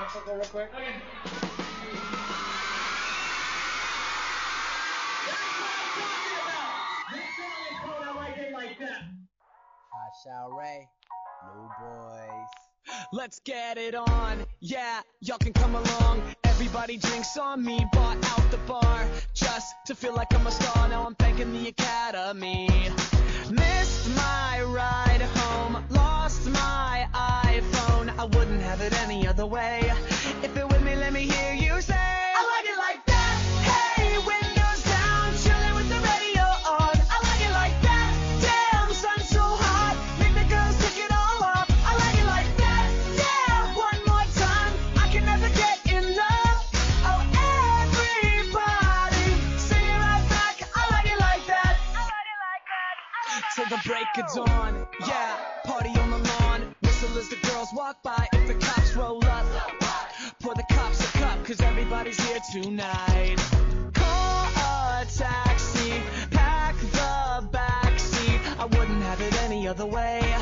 real quick. Shall Ray, new boys. Let's get it on, yeah, y'all can come along. Everybody drinks on me, bought out the bar just to feel like I'm a star. Now I'm thanking the academy. Missed my ride home, lost my iPhone. I wouldn't have it any other way. If you're with me, let me hear you say. I like it like that. Hey, windows down, chilling with the radio on. I like it like that. Damn, sun so hot, make the girls take it all off. I like it like that. Yeah, one more time, I can never get enough. Oh, everybody, sing it right back. I like it like that. I like it like that. Till the break of dawn, yeah, party walk by. If the cops roll up, pour the cops a cup, cause everybody's here tonight. Call a taxi, pack the backseat. I wouldn't have it any other way.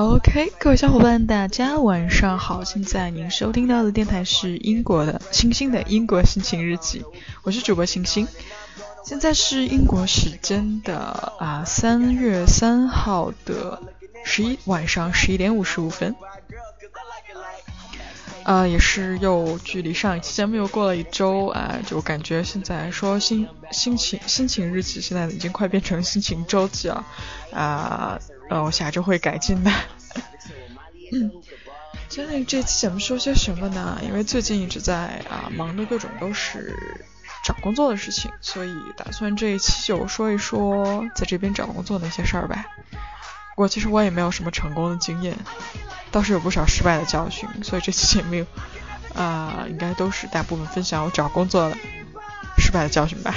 OK，各位小伙伴，大家晚上好！现在您收听到的电台是英国的星星的英国心情日记，我是主播星星。现在是英国时间的啊三月三号的十一晚上十一点五十五分，啊、也是又距离上一期节目又过了一周啊，就感觉现在说心心情心情日记，现在已经快变成心情周记了啊，呃我下周会改进的。嗯，今天这期节目说些什么呢？因为最近一直在啊忙的各种都是找工作的事情，所以打算这一期就说一说在这边找工作的一些事儿呗。不过其实我也没有什么成功的经验，倒是有不少失败的教训，所以这期节目啊、应该都是大部分分享我找工作的失败的教训吧。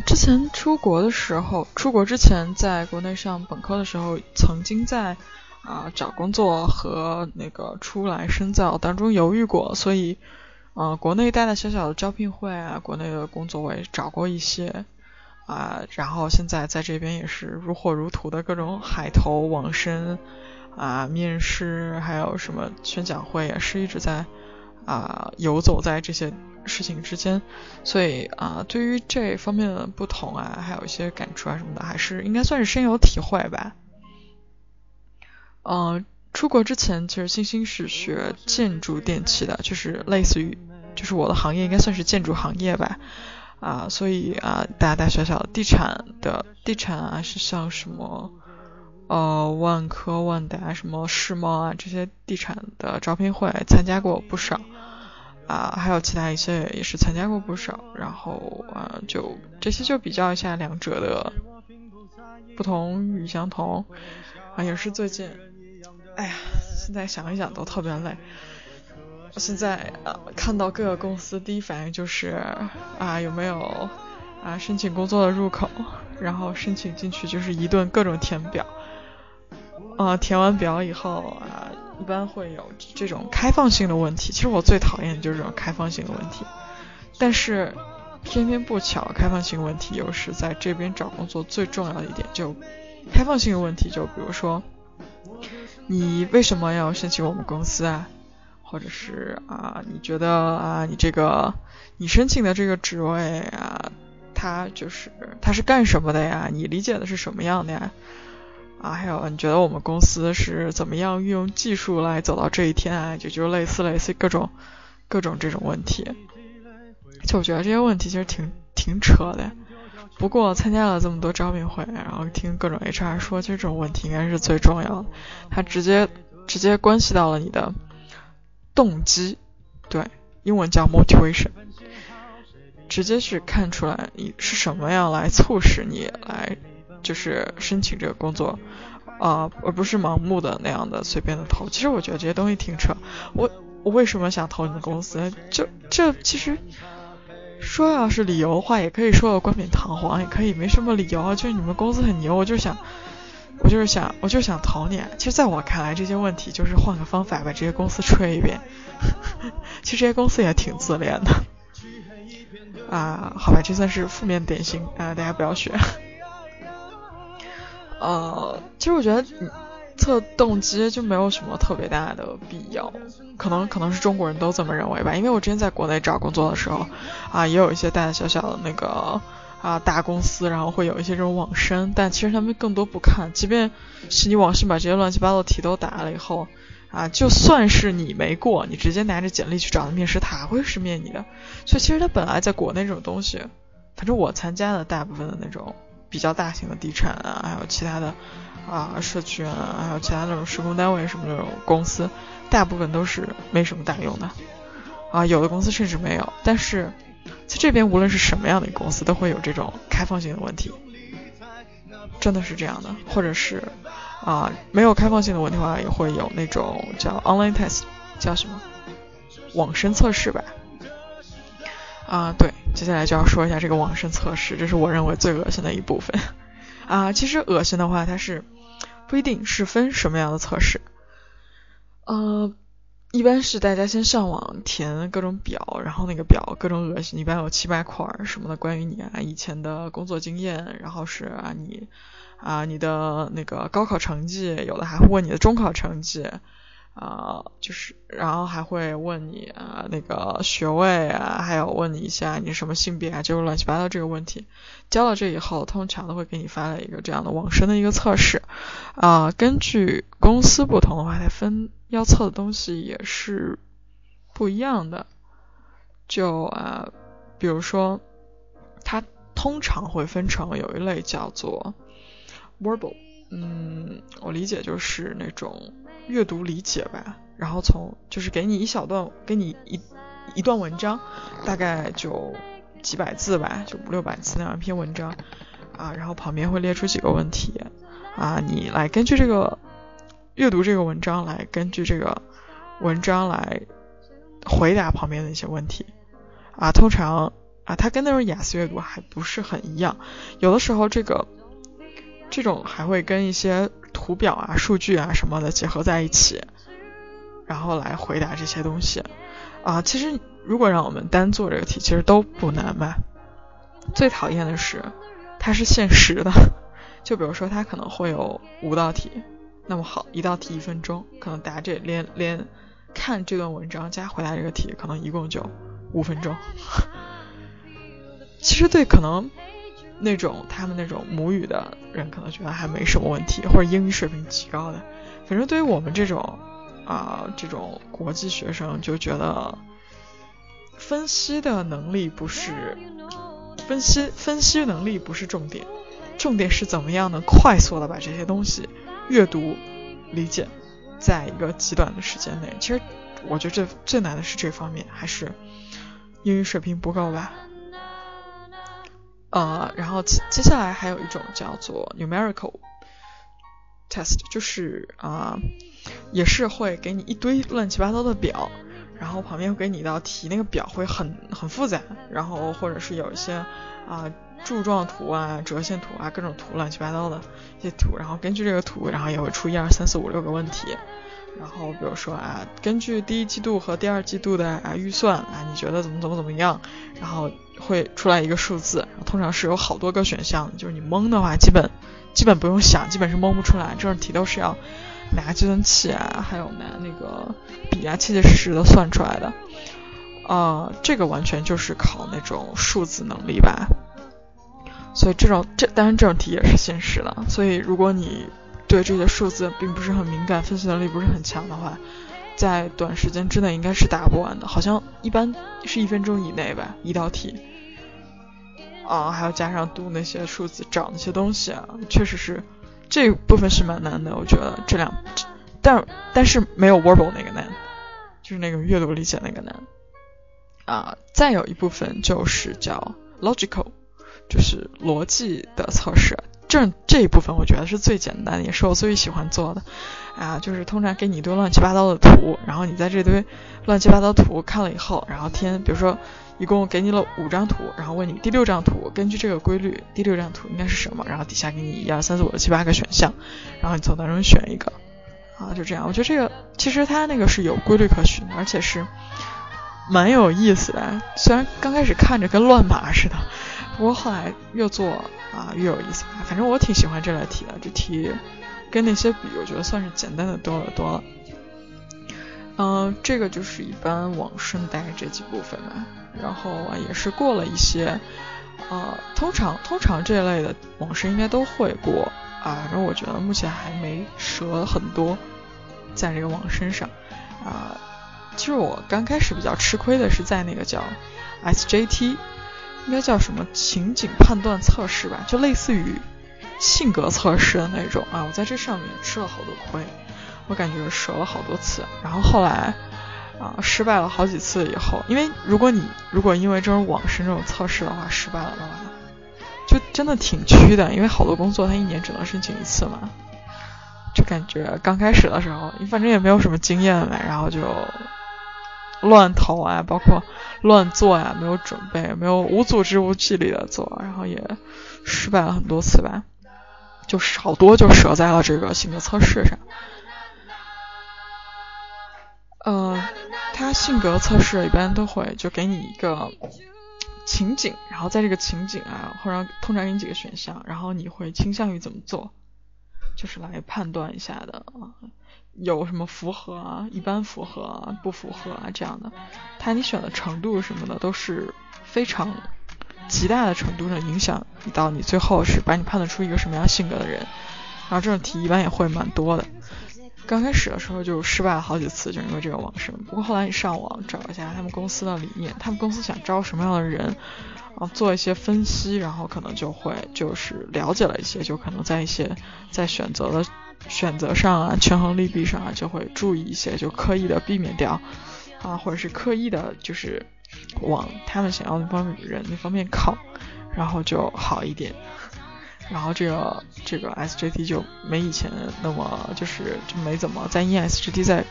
之前出国的时候，出国之前在国内上本科的时候，曾经在啊、找工作和那个出来深造当中犹豫过，所以呃，国内大大小小的招聘会啊，国内的工作我也找过一些啊、然后现在在这边也是如火如荼的各种海投、网申啊、面试，还有什么宣讲会，也是一直在啊、游走在这些事情之间。所以啊、对于这方面的不同啊，还有一些感触啊什么的，还是应该算是深有体会吧。嗯、出国之前，其实星星是学建筑电气的，就是类似于，就是我的行业应该算是建筑行业吧。啊、所以啊、大大小小地产的地产啊，是像什么呃万科、万达、什么世贸啊这些地产的招聘会参加过不少。啊，还有其他一些也是参加过不少，然后啊，就这些就比较一下两者的不同与相同啊，也是最近，哎呀，现在想一想都特别累。现在啊，看到各个公司第一反应就是啊，有没有啊申请工作的入口，然后申请进去就是一顿各种填表，啊，填完表以后啊，一般会有这种开放性的问题。其实我最讨厌的就是这种开放性的问题，但是偏偏不巧，开放性问题又是在这边找工作最重要的一点。就开放性的问题，就比如说，你为什么要申请我们公司啊？或者是啊，你觉得啊，你这个你申请的这个职位啊，它就是它是干什么的呀？你理解的是什么样的呀？啊，还有你觉得我们公司是怎么样运用技术来走到这一天啊？就就类似类似各种各种这种问题。就我觉得这些问题其实挺挺扯的。不过参加了这么多招聘会，然后听各种 HR 说，其实这种问题应该是最重要的，它直接直接关系到了你的动机，对，英文叫 motivation，直接是看出来你是什么样来促使你来就是申请这个工作啊、而不是盲目的那样的随便的投。其实我觉得这些东西挺扯，我我为什么想投你们公司？就这其实。说要是理由的话，也可以说的冠冕堂皇，也可以没什么理由啊，就是你们公司很牛，我就想，我就是想，我就是想投你。其实，在我看来，这些问题就是换个方法把这些公司吹一遍。其实这些公司也挺自恋的啊，好吧，这算是负面典型啊，大家不要学。呃，其实我觉得测动机就没有什么特别大的必要，可能可能是中国人都这么认为吧。因为我之前在国内找工作的时候，啊，也有一些大大小小的那个啊大公司，然后会有一些这种网申，但其实他们更多不看。即便是你网申把这些乱七八糟的题都答了以后，啊，就算是你没过，你直接拿着简历去找他面试，他还会是面你的。所以其实他本来在国内这种东西，反正我参加的大部分的那种比较大型的地产啊，还有其他的。啊，社区啊，还有其他那种施工单位什么那种公司，大部分都是没什么大用的。啊，有的公司甚至没有。但是在这边，无论是什么样的公司，都会有这种开放性的问题，真的是这样的。或者是啊，没有开放性的问题的话，也会有那种叫 online test，叫什么网申测试吧。啊，对，接下来就要说一下这个网申测试，这是我认为最恶心的一部分。啊，其实恶心的话，它是。不一定是分什么样的测试，呃，一般是大家先上网填各种表，然后那个表各种恶心，一般有七八块什么的，关于你啊以前的工作经验，然后是啊你啊你的那个高考成绩，有的还会问你的中考成绩。啊，就是，然后还会问你啊，那个学位啊，还有问你一下你什么性别啊，就是乱七八糟这个问题。交了这以后，通常都会给你发了一个这样的网申的一个测试。啊，根据公司不同的话，它分要测的东西也是不一样的。就啊，比如说，它通常会分成有一类叫做 verbal，嗯，我理解就是那种。阅读理解吧，然后从就是给你一小段，给你一一段文章，大概就几百字吧，就五六百字那样一篇文章啊，然后旁边会列出几个问题啊，你来根据这个阅读这个文章来根据这个文章来回答旁边的一些问题。啊，通常啊，它跟那种雅思阅读还不是很一样，有的时候这个这种还会跟一些。图表啊、数据啊什么的结合在一起，然后来回答这些东西啊。其实如果让我们单做这个题，其实都不难吧。最讨厌的是它是限时的，就比如说它可能会有五道题，那么好，一道题一分钟，可能答这连连看这段文章加回答这个题，可能一共就五分钟。其实对，可能。那种他们那种母语的人可能觉得还没什么问题，或者英语水平极高的，反正对于我们这种啊这种国际学生就觉得分析的能力不是分析分析能力不是重点，重点是怎么样能快速的把这些东西阅读理解，在一个极短的时间内。其实我觉得这最难的是这方面，还是英语水平不够吧。呃，然后接接下来还有一种叫做 numerical test，就是啊，也是会给你一堆乱七八糟的表，然后旁边会给你一道题，那个表会很很复杂，然后或者是有一些啊柱状图啊、折线图啊、各种图乱七八糟的一些图，然后根据这个图，然后也会出一二三四五六个问题。然后比如说啊，根据第一季度和第二季度的啊预算啊，你觉得怎么怎么怎么样？然后会出来一个数字，通常是有好多个选项，就是你蒙的话，基本基本不用想，基本是蒙不出来。这种题都是要拿计算器啊，还有拿那个笔啊，切切实实的算出来的。呃，这个完全就是考那种数字能力吧。所以这种这当然这种题也是现实的。所以如果你对这些数字并不是很敏感，分析能力不是很强的话，在短时间之内应该是答不完的。好像一般是一分钟以内吧，一道题。啊，还要加上读那些数字，找那些东西啊，确实是这部分是蛮难的。我觉得这两，但但是没有 verbal 那个难，就是那个阅读理解那个难。啊，再有一部分就是叫 logical，就是逻辑的测试。这这一部分我觉得是最简单，也是我最喜欢做的。啊，就是通常给你一堆乱七八糟的图，然后你在这堆乱七八糟图看了以后，然后填，比如说。一共给你了五张图，然后问你第六张图根据这个规律，第六张图应该是什么？然后底下给你一二三四五六七八个选项，然后你从当中选一个，啊，就这样。我觉得这个其实它那个是有规律可循的，而且是蛮有意思的。虽然刚开始看着跟乱码似的，不过后来越做啊越有意思。反正我挺喜欢这类题的，这题跟那些比，我觉得算是简单的多了多了。嗯，这个就是一般网申大概这几部分吧。然后啊，也是过了一些，呃，通常通常这类的往事应该都会过啊。反正我觉得目前还没折很多，在这个网身上啊。其实我刚开始比较吃亏的是在那个叫 SJT，应该叫什么情景判断测试吧，就类似于性格测试的那种啊。我在这上面吃了好多亏，我感觉折了好多次。然后后来。啊，失败了好几次以后，因为如果你如果因为这种网申这种测试的话失败了的话，就真的挺屈的，因为好多工作他一年只能申请一次嘛，就感觉刚开始的时候你反正也没有什么经验嘛，然后就乱投啊，包括乱做呀，没有准备，没有无组织无纪律的做，然后也失败了很多次吧，就好多就折在了这个性格测试上。呃，他性格测试一般都会就给你一个情景，然后在这个情景啊，或者通常给你几个选项，然后你会倾向于怎么做，就是来判断一下的啊，有什么符合啊，一般符合啊，不符合啊这样的，它你选的程度什么的都是非常极大的程度上影响到你最后是把你判断出一个什么样性格的人，然后这种题一般也会蛮多的。刚开始的时候就失败了好几次，就是因为这个网申。不过后来你上网找一下他们公司的理念，他们公司想招什么样的人，啊，做一些分析，然后可能就会就是了解了一些，就可能在一些在选择的选择上啊，权衡利弊上啊，就会注意一些，就刻意的避免掉啊，或者是刻意的，就是往他们想要那方面人那方面靠，然后就好一点。然后这个这个 SJT 就没以前那么就是就没怎么在 ESGT 再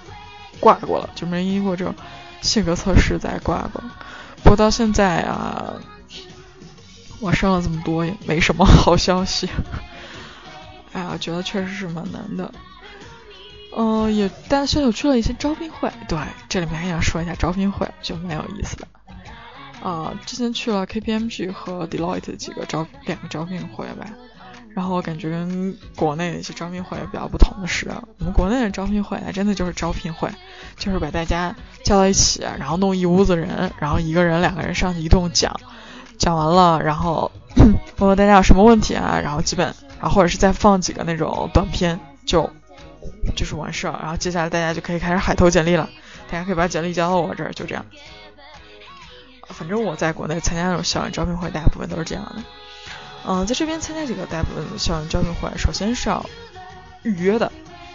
挂过了，就没因过这种性格测试再挂过。不过到现在啊，我上了这么多也没什么好消息。哎呀，觉得确实是蛮难的。嗯，也但是有去了一些招聘会，对，这里面还想说一下招聘会，就蛮有意思的。啊，之前去了 KPMG 和 Deloitte 几个招两个招聘会吧，然后我感觉跟国内的一些招聘会比较不同的是，我们国内的招聘会真的就是招聘会，就是把大家叫到一起，然后弄一屋子人，然后一个人两个人上去一顿讲，讲完了，然后 问问大家有什么问题啊，然后基本，然后或者是再放几个那种短片，就就是完事儿，然后接下来大家就可以开始海投简历了，大家可以把简历交到我这儿，就这样。反正我在国内参加那种校园招聘会，大部分都是这样的。嗯，在这边参加几个大部分校园招聘会，首先是要预约的，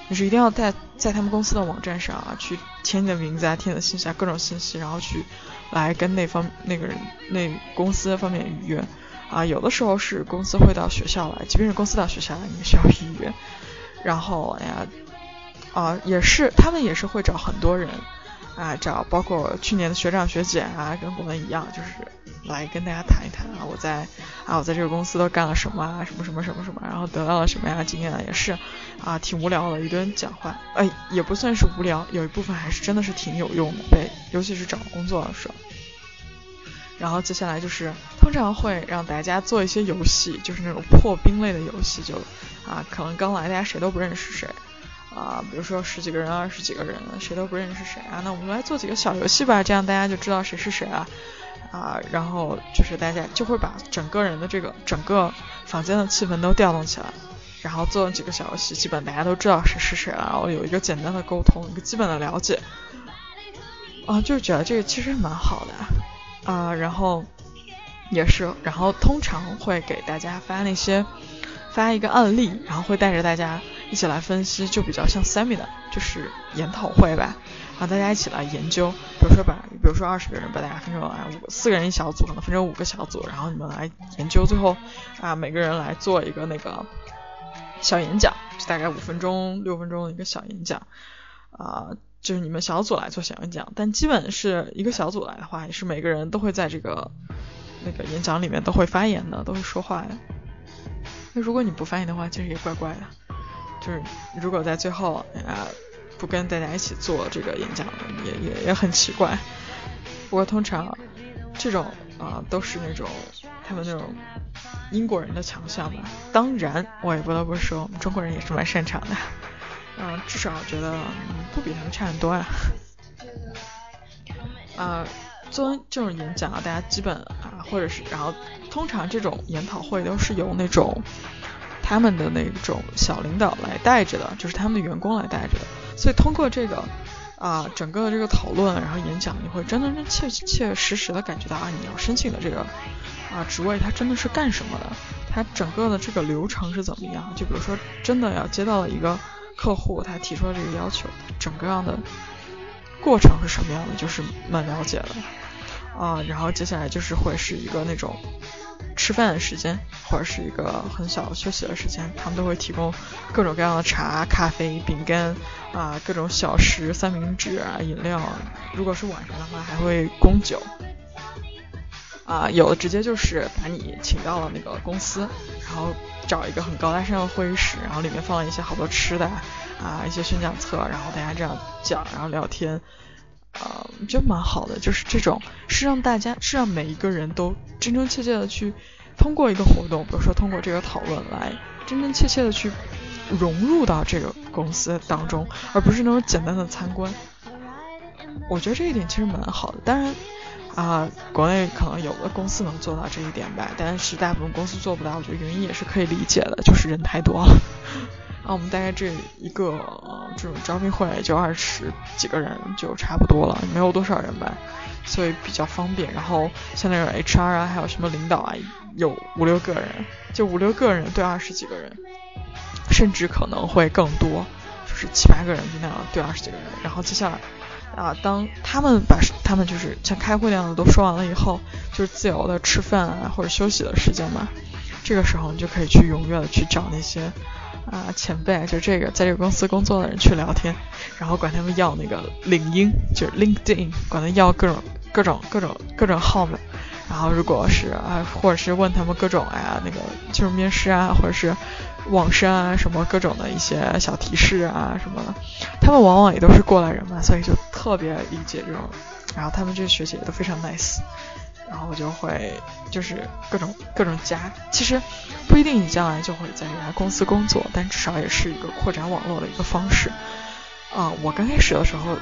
就是一定要在在他们公司的网站上啊，去填你的名字啊，填你的信息啊，各种信息，然后去来跟那方那个人那公司方面预约啊。有的时候是公司会到学校来，即便是公司到学校来，你也需要预约。然后哎呀，啊，也是他们也是会找很多人。啊，找包括去年的学长学姐啊，跟我们一样，就是来跟大家谈一谈啊，我在啊，我在这个公司都干了什么啊，什么什么什么什么，然后得到了什么样的经验啊，也是啊，挺无聊的，一顿讲话，哎，也不算是无聊，有一部分还是真的是挺有用的，对，尤其是找工作的时候。然后接下来就是通常会让大家做一些游戏，就是那种破冰类的游戏，就啊，可能刚来大家谁都不认识谁。啊，比如说十几个人、二十几个人，谁都不认识谁啊？那我们来做几个小游戏吧，这样大家就知道谁是谁了啊。然后就是大家就会把整个人的这个整个房间的气氛都调动起来然后做几个小游戏，基本大家都知道谁是谁了，然后有一个简单的沟通，一个基本的了解。啊，就觉得这个其实蛮好的啊，然后也是，然后通常会给大家发那些发一个案例，然后会带着大家一起来分析，就比较像 seminar，就是研讨会吧，然后大家一起来研究，比如说把，比如说二十个人把大家分成啊五四个人一小组，可能分成五个小组，然后你们来研究，最后啊每个人来做一个那个小演讲，就大概五分钟六分钟的一个小演讲啊。就是你们小组来做小演讲，但基本是一个小组来的话，也是每个人都会在这个那个演讲里面都会发言的，都会说话的。那如果你不发言的话，其实也怪怪的。就是如果在最后啊不跟大家一起做这个演讲，也也也很奇怪。不过通常这种啊都是那种他们那种英国人的强项吧。当然，我也不得不说，我们中国人也是蛮擅长的。嗯，至少觉得不比他们差很多呀。啊，做这种演讲啊，大家基本啊，或者是然后通常这种研讨会都是由那种他们的那种小领导来带着的，就是他们的员工来带着的。所以通过这个啊，整个这个讨论，然后演讲，你会真真真切切实实的感觉到啊，你要申请的这个啊职位，它真的是干什么的？它整个的这个流程是怎么样？就比如说，真的要接到了一个。客户他提出了这个要求，整个样的过程是什么样的，就是蛮了解的啊。然后接下来就是会是一个那种吃饭的时间，或者是一个很小休息的时间，他们都会提供各种各样的茶、咖啡、饼干啊，各种小食、三明治啊、饮料。如果是晚上的话，还会供酒。啊，有的直接就是把你请到了那个公司，然后找一个很高大上的会议室，然后里面放了一些好多吃的啊，一些宣讲册，然后大家这样讲，然后聊天，啊呃，就蛮好的。就是这种是让大家是让每一个人都真真切切的去通过一个活动，比如说通过这个讨论来真真切切的去融入到这个公司当中，而不是那种简单的参观。我觉得这一点其实蛮好的，当然。啊，国内可能有的公司能做到这一点吧，但是大部分公司做不到，我觉得原因也是可以理解的，就是人太多了。啊，我们大概这一个这种招聘会就二十几个人就差不多了，没有多少人吧，所以比较方便。然后像那种 HR 啊，还有什么领导啊，有五六个人，就五六个人对二十几个人，甚至可能会更多，就是七八个人就那样对二十几个人。然后接下来。啊，当他们把他们就是像开会那样的都说完了以后，就是自由的吃饭啊或者休息的时间嘛。这个时候你就可以去踊跃的去找那些啊前辈，就这个在这个公司工作的人去聊天，然后管他们要那个领英，就是 LinkedIn，管他要各种各种各种各种号码。然后如果是啊，或者是问他们各种呀那个就是面试啊，或者是。网申啊，什么各种的一些小提示啊，什么的，他们往往也都是过来人嘛，所以就特别理解这种。然后他们这些学姐都非常 nice，然后我就会就是各种各种加。其实不一定你将来就会在这家公司工作，但至少也是一个扩展网络的一个方式。啊，我刚开始的时候，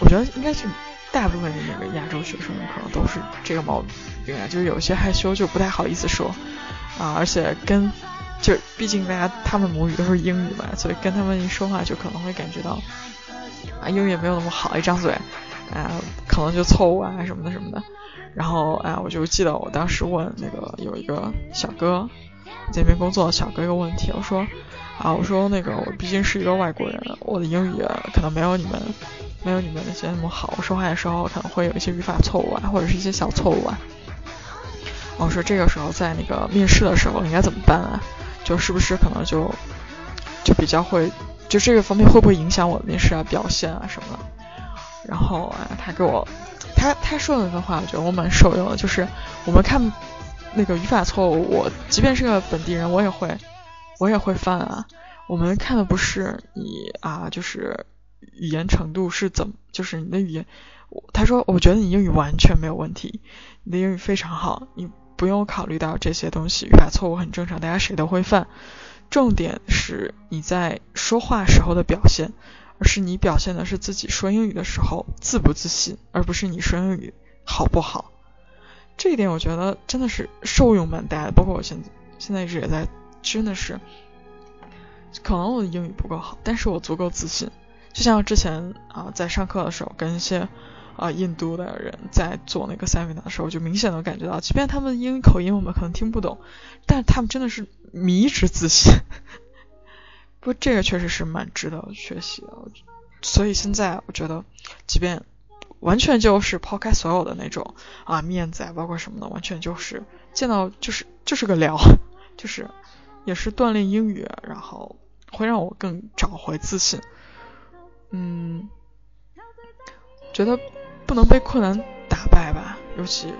我觉得应该是大部分的那个亚洲学生可能都是这个毛病啊，就是有些害羞就不太好意思说啊，而且跟。就毕竟大家他们母语都是英语嘛，所以跟他们一说话就可能会感觉到啊英语也没有那么好，一张嘴啊可能就错误啊什么的什么的。然后哎，我就记得我当时问那个有一个小哥这边工作的小哥一个问题，我说啊我说那个我毕竟是一个外国人，我的英语可能没有你们没有你们那些那么好，我说话的时候可能会有一些语法错误啊，或者是一些小错误啊。我说这个时候在那个面试的时候应该怎么办啊？就是不是可能就就比较会，就这个方面会不会影响我的面试啊表现啊什么的？然后啊，他给我他他说的那段话，我觉得我蛮受用的。就是我们看那个语法错误，我即便是个本地人，我也会我也会犯啊。我们看的不是你啊，就是语言程度是怎么，就是你的语言。他说，我觉得你英语完全没有问题，你的英语非常好，你。不用考虑到这些东西，语法错误很正常，大家谁都会犯。重点是你在说话时候的表现，而是你表现的是自己说英语的时候自不自信，而不是你说英语好不好。这一点我觉得真的是受用蛮大的，包括我现在现在一直也在，真的是可能我的英语不够好，但是我足够自信。就像之前啊，在上课的时候跟一些啊印度的人在做那个 seminar 的时候，就明显的感觉到，即便他们英语口音我们可能听不懂，但他们真的是迷之自信。不过这个确实是蛮值得学习的。所以现在我觉得，即便完全就是抛开所有的那种啊面子啊，包括什么的，完全就是见到就是就是个聊，就是也是锻炼英语，然后会让我更找回自信。嗯，觉得不能被困难打败吧，尤其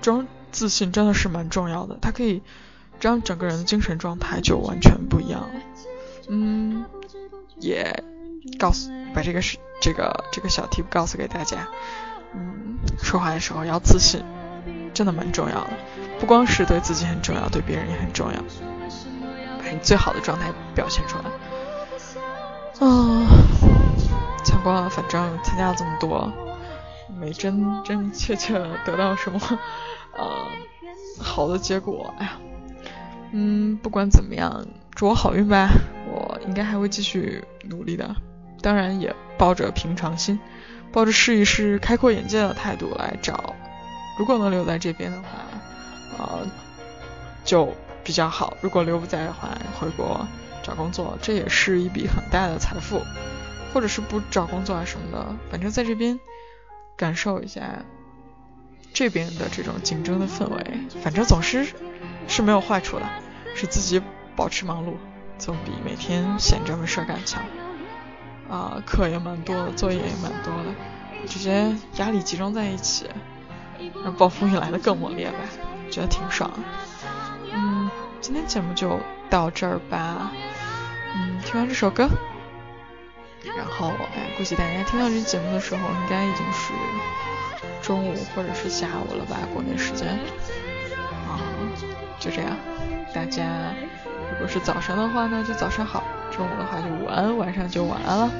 装自信真的是蛮重要的，它可以这样整个人的精神状态就完全不一样。嗯，也告诉把这个是这个这个小 tip 告诉给大家，嗯，说话的时候要自信，真的蛮重要的，不光是对自己很重要，对别人也很重要，把你最好的状态表现出来。啊，参观，反正参加了这么多，没真真切切得到什么呃好的结果。哎呀，嗯，不管怎么样，祝我好运吧。应该还会继续努力的，当然也抱着平常心，抱着试一试、开阔眼界的态度来找。如果能留在这边的话，呃，就比较好；如果留不在的话，回国。找工作，这也是一笔很大的财富，或者是不找工作啊什么的，反正在这边感受一下这边的这种竞争的氛围，反正总是是没有坏处的，是自己保持忙碌，总比每天闲着没事干强。啊，课也蛮多的，作业也蛮多的，这些压力集中在一起，让暴风雨来的更猛烈吧，觉得挺爽。嗯，今天节目就到这儿吧。嗯，听完这首歌，然后哎，估计大家听到这节目的时候，应该已经是中午或者是下午了吧，国内时间。啊，就这样，大家如果是早上的话呢，就早上好；中午的话就午安，晚上就晚安了。